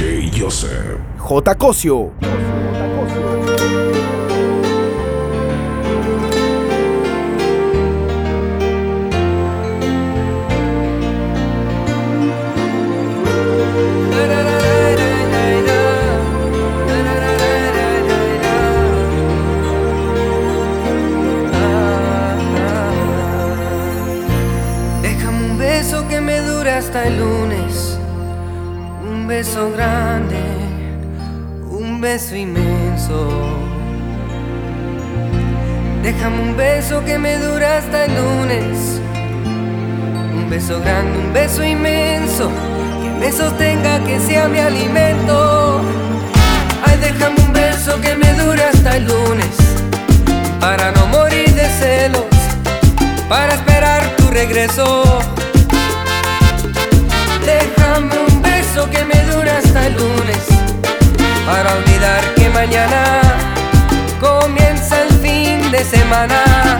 DJ Joseph. J. Cosio. Beso grande, un beso inmenso. Déjame un beso que me dure hasta el lunes. Un beso grande, un beso inmenso. Que me sostenga, que sea mi alimento. Ay, déjame un beso que me dure hasta el lunes. Para no morir de celos para esperar tu regreso. Déjame un beso que me dure hasta el lunes, para olvidar que mañana comienza el fin de semana.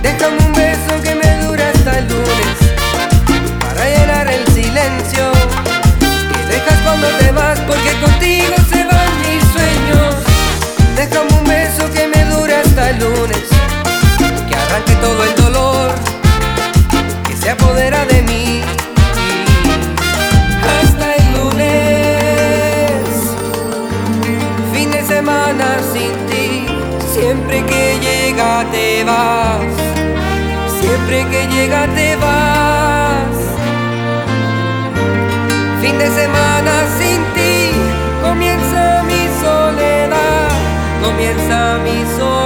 Déjame un beso que me dure hasta el lunes, para llenar el silencio. Que dejas cuando te vas, porque contigo se van mis sueños. Déjame un beso que me dure hasta el lunes. Que arranque todo el dolor. Que se apodera vas, siempre que llega te vas. Fin de semana sin ti, comienza mi soledad, comienza mi soledad.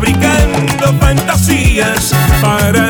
Fabricando fantasías para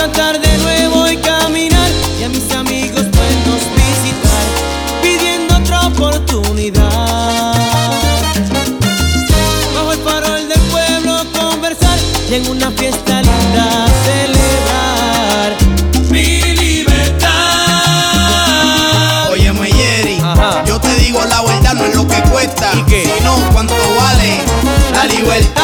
cantar de nuevo y caminar y a mis amigos pues, buenos visitar pidiendo otra oportunidad. Bajo el farol del pueblo conversar y en una fiesta linda celebrar mi libertad. Oye, Mayeri, yo te digo la verdad no es lo que cuesta, ¿Y qué? sino cuánto vale la libertad.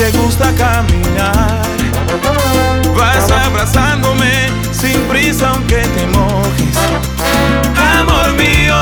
te gusta caminar. Vas abrazándome sin prisa aunque te mojes. Amor mío.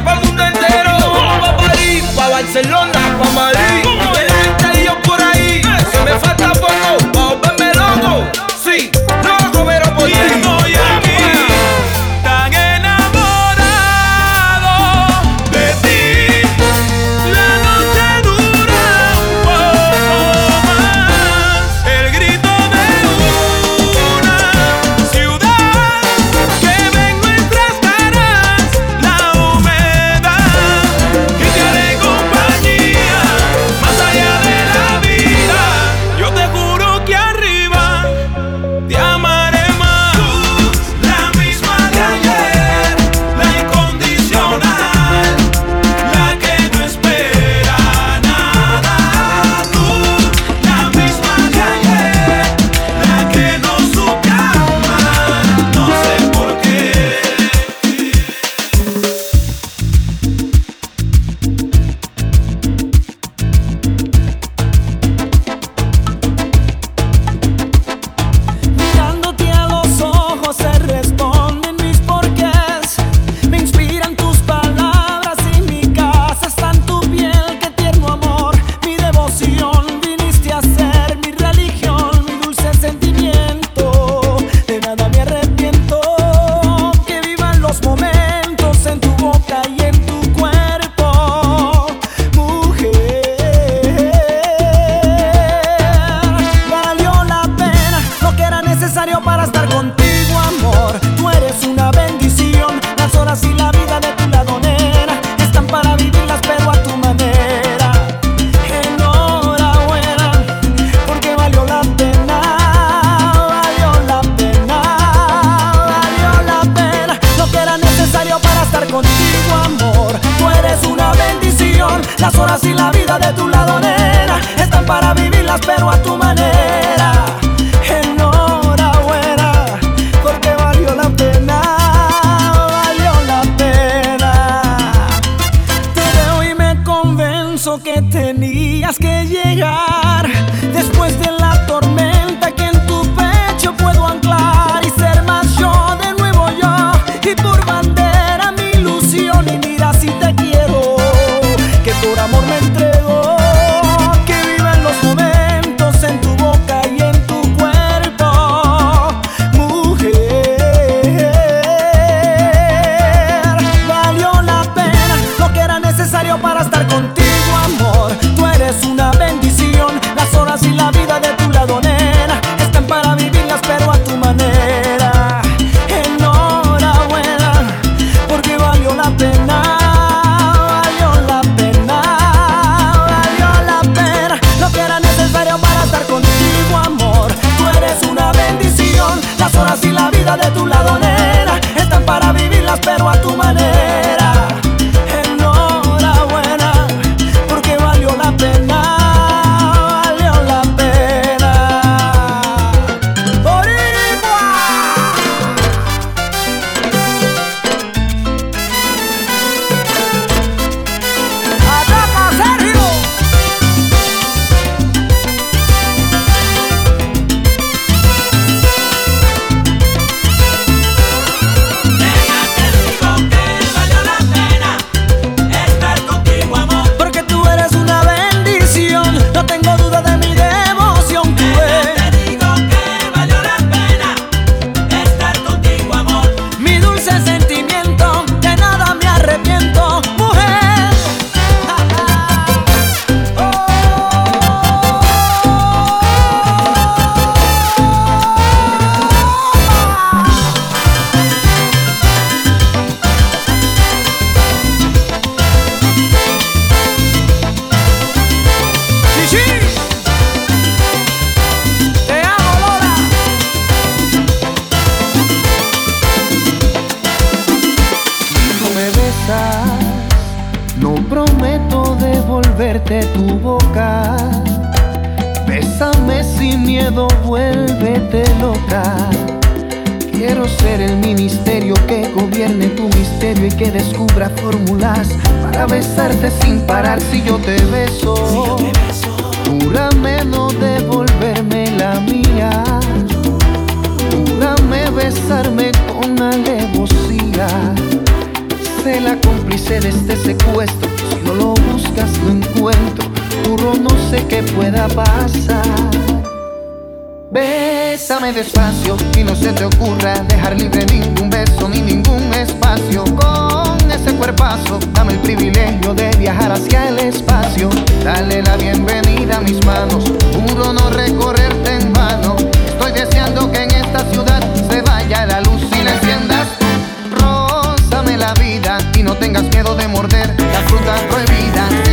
é pra muérdete tu boca. Bésame sin miedo, vuélvete loca. Quiero ser el ministerio que gobierne tu misterio y que descubra fórmulas para besarte sin parar si yo te beso. Júrame no devolverme la mía. Júrame besarme con alevosía. Sé la cómplice de este secuestro. Si no lo buscas, no encuentro. Juro, no sé qué pueda pasar. Bésame despacio y no se te ocurra dejar libre ningún beso ni ningún espacio. Con ese cuerpazo, dame el privilegio de viajar hacia el espacio. Dale la bienvenida a mis manos, juro no recorrerte en vano. Estoy deseando que en esta ciudad se vaya la luz y la enciendas. Rózame la vida y no tengas miedo de morder la fruta prohibida.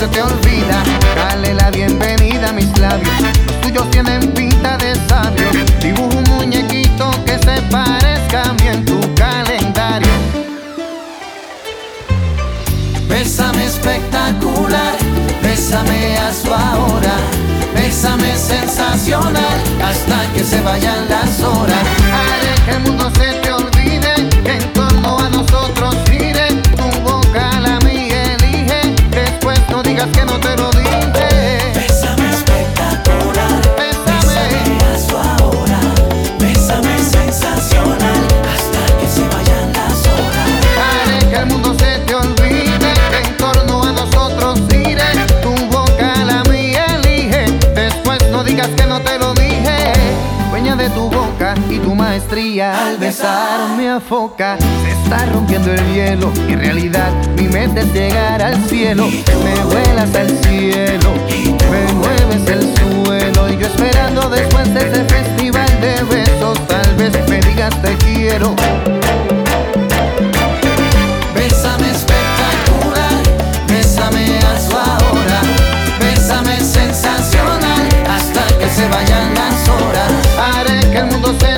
Se te olvida. Dale la bienvenida a mis labios, los tuyos tienen pinta de sabio. Dibujo un muñequito que se parezca a mí en tu calendario. Bésame espectacular, bésame hazlo ahora, bésame sensacional, hasta que se vayan las horas. Haré que el mundo se te digas que no te lo dije. Bésame espectacular, bésame hazlo ahora, bésame sensacional, hasta que se vayan las horas. Haré que el mundo se te olvide, que en torno a nosotros gire. Tu boca la mía elige, después no digas que no te lo dije. Dueña de tu boca y tu maestría al besar me afoca. Se está rompiendo el hielo, en realidad mi mente es llegar al cielo. Me vuelas al cielo, me mueves el suelo. Y yo esperando después de ese festival de besos, tal vez me digas te quiero. Bésame espectacular, bésame hazlo ahora, bésame sensacional, hasta que se vayan las horas. Haré que el mundo se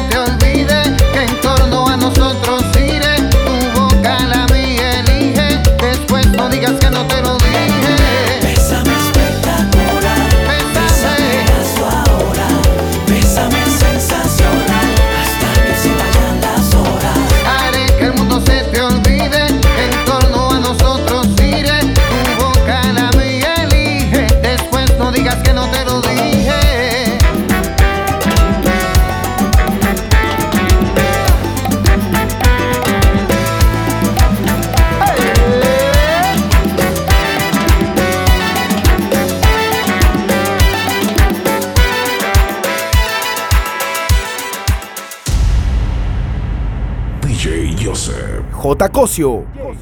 J. Cosio. J.